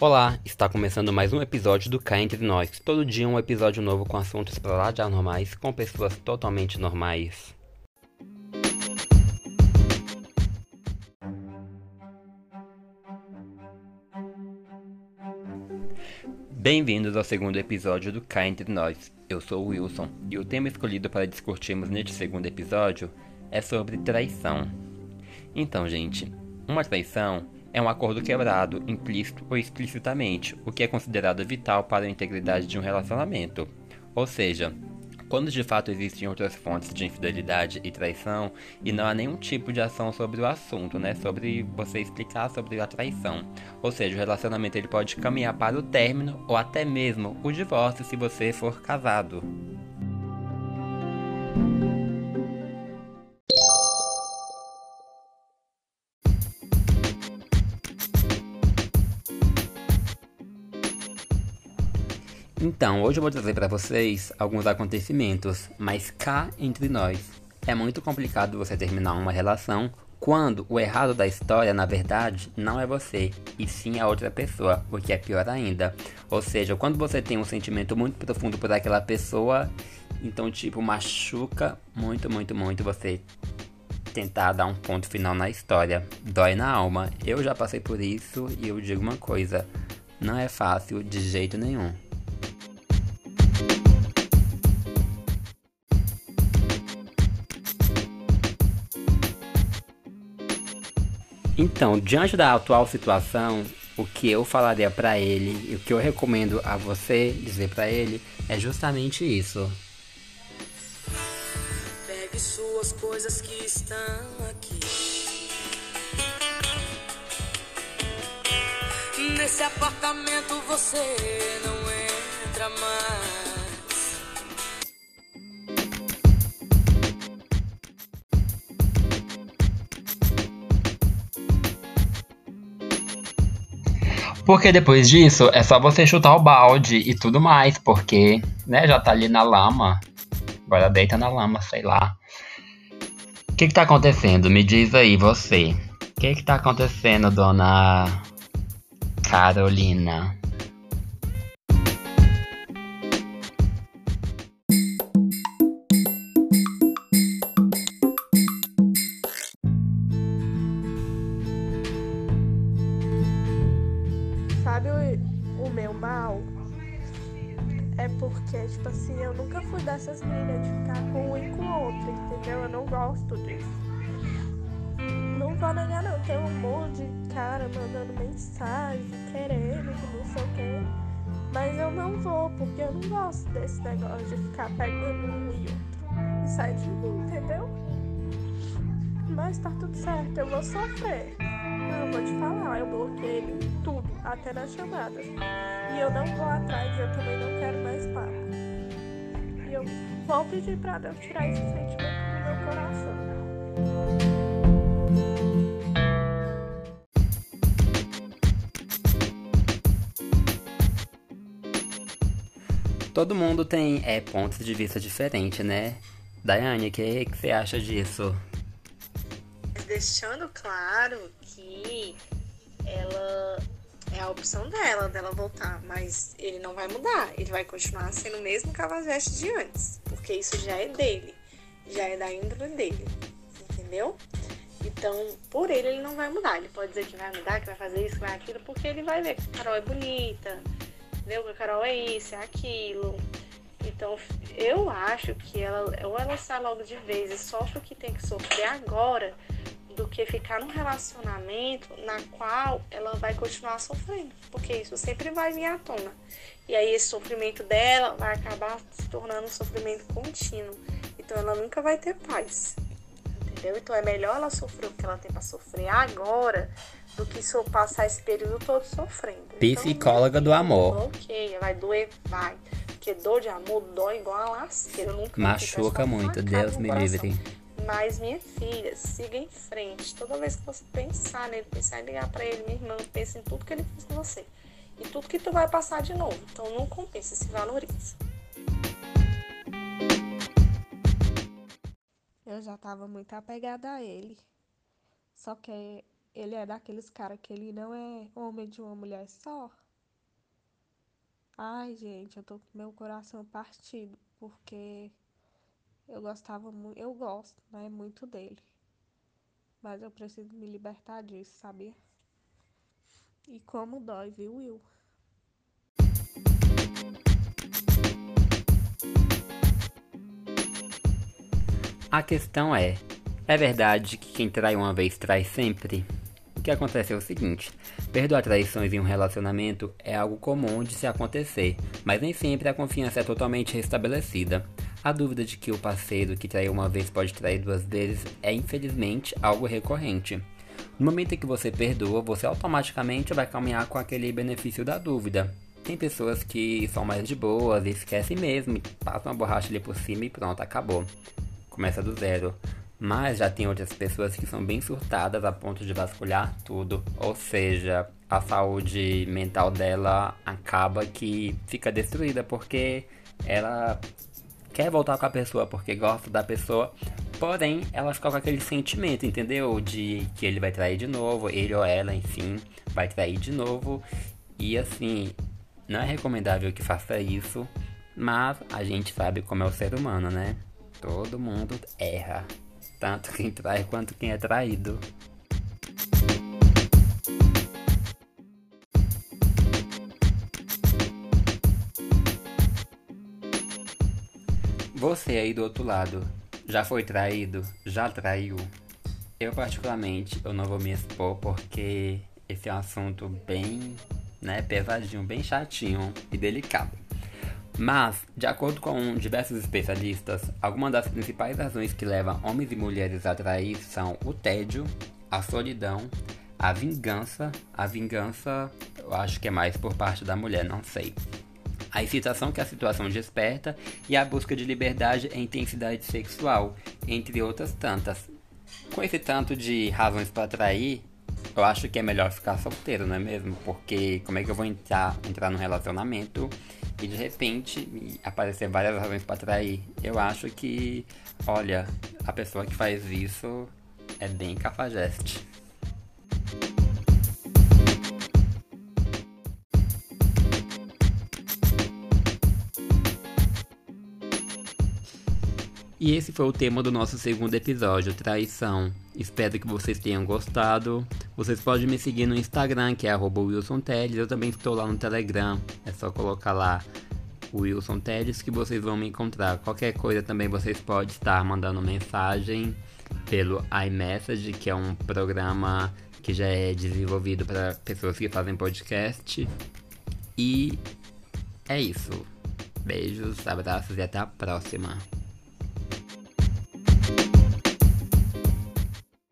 Olá, está começando mais um episódio do Cá Entre Nós. Todo dia um episódio novo com assuntos para lá de anormais, com pessoas totalmente normais. Bem-vindos ao segundo episódio do Cá Entre Nós. Eu sou o Wilson e o tema escolhido para discutirmos neste segundo episódio é sobre traição. Então, gente, uma traição é um acordo quebrado, implícito ou explicitamente, o que é considerado vital para a integridade de um relacionamento. Ou seja, quando de fato existem outras fontes de infidelidade e traição e não há nenhum tipo de ação sobre o assunto, né, sobre você explicar sobre a traição. Ou seja, o relacionamento ele pode caminhar para o término ou até mesmo o divórcio se você for casado. Então, hoje eu vou trazer para vocês alguns acontecimentos, mas cá entre nós. É muito complicado você terminar uma relação quando o errado da história, na verdade, não é você, e sim a outra pessoa, o que é pior ainda. Ou seja, quando você tem um sentimento muito profundo por aquela pessoa, então, tipo, machuca muito, muito, muito você tentar dar um ponto final na história. Dói na alma. Eu já passei por isso e eu digo uma coisa: não é fácil de jeito nenhum. Então, diante da atual situação, o que eu falaria para ele e o que eu recomendo a você dizer para ele é justamente isso. Pegue suas coisas que estão aqui. Nesse apartamento você não entra mais. Porque depois disso é só você chutar o balde e tudo mais, porque, né, já tá ali na lama. Agora deita na lama, sei lá. O que que tá acontecendo? Me diz aí, você. O que que tá acontecendo, dona Carolina? Porque, tipo assim, eu nunca fui dessas meninas de ficar com um e com o outro, entendeu? Eu não gosto disso. Não vou negar não, tem um monte de cara mandando mensagem, querendo, não sei o quê. Mas eu não vou, porque eu não gosto desse negócio de ficar pegando um e outro. E sai de mim, entendeu? Mas tá tudo certo, eu vou sofrer. Eu vou te falar, eu bloqueei tudo, até nas chamadas. E eu não vou atrás, eu também não quero mais papo. E eu vou pedir pra Deus tirar esse sentimento do meu coração. Todo mundo tem é, pontos de vista diferentes, né? Daiane, o que, que você acha disso? Deixando claro que ela é a opção dela, dela voltar, mas ele não vai mudar, ele vai continuar sendo o mesmo cavajeste de antes, porque isso já é dele, já é da índole dele, entendeu? Então, por ele, ele não vai mudar. Ele pode dizer que vai mudar, que vai fazer isso, que vai aquilo, porque ele vai ver que a Carol é bonita, entendeu? Que a Carol é isso, é aquilo. Então, eu acho que ela, ou ela sai logo de vez e sofre o que tem que sofrer agora, do que ficar num relacionamento na qual ela vai continuar sofrendo, porque isso sempre vai vir à tona. E aí esse sofrimento dela vai acabar se tornando um sofrimento contínuo. Então ela nunca vai ter paz. Entendeu? Então é melhor ela sofrer o que ela tem para sofrer agora do que só passar esse período todo sofrendo. Então, Psicóloga então, do amor. Ok, vai doer, vai. Porque dor de amor dói igual a lasqueira. Machuca muito, Deus me livre. Mas, minha filha, siga em frente. Toda vez que você pensar nele, pensar em ligar para ele, minha irmã, pense em tudo que ele fez com você. E tudo que tu vai passar de novo. Então, não compensa, se valoriza. Eu já tava muito apegada a ele. Só que ele é daqueles caras que ele não é homem de uma mulher só. Ai, gente, eu tô com meu coração partido, porque eu gostava muito, eu gosto, né, muito dele. Mas eu preciso me libertar disso, sabia? E como dói, viu, Will? A questão é: é verdade que quem trai uma vez trai sempre? O que acontece é o seguinte: perdoar traições em um relacionamento é algo comum de se acontecer, mas nem sempre a confiança é totalmente restabelecida. A dúvida de que o parceiro que traiu uma vez pode trair duas vezes é infelizmente algo recorrente. No momento em que você perdoa, você automaticamente vai caminhar com aquele benefício da dúvida. Tem pessoas que são mais de boas e esquecem mesmo, passam a borracha ali por cima e pronto, acabou começa do zero. Mas já tem outras pessoas que são bem surtadas a ponto de vasculhar tudo. Ou seja, a saúde mental dela acaba que fica destruída porque ela quer voltar com a pessoa porque gosta da pessoa. Porém, ela fica com aquele sentimento, entendeu? De que ele vai trair de novo, ele ou ela, enfim, vai trair de novo. E assim, não é recomendável que faça isso, mas a gente sabe como é o ser humano, né? Todo mundo erra, tanto quem trai quanto quem é traído. Você aí do outro lado, já foi traído? Já traiu? Eu particularmente, eu não vou me expor porque esse é um assunto bem, né, pesadinho, bem chatinho e delicado. Mas, de acordo com diversos especialistas, algumas das principais razões que levam homens e mulheres a trair são o tédio, a solidão, a vingança. A vingança, eu acho que é mais por parte da mulher, não sei. A excitação que a situação desperta e a busca de liberdade e intensidade sexual, entre outras tantas. Com esse tanto de razões para trair, eu acho que é melhor ficar solteiro, não é mesmo? Porque como é que eu vou entrar, entrar num relacionamento e de repente aparecer várias razões para trair. Eu acho que, olha, a pessoa que faz isso é bem cafajeste. E esse foi o tema do nosso segundo episódio, traição. Espero que vocês tenham gostado. Vocês podem me seguir no Instagram, que é Wilson Teles. Eu também estou lá no Telegram. É só colocar lá Wilson Teles que vocês vão me encontrar. Qualquer coisa também vocês podem estar mandando mensagem pelo iMessage, que é um programa que já é desenvolvido para pessoas que fazem podcast. E é isso. Beijos, abraços e até a próxima.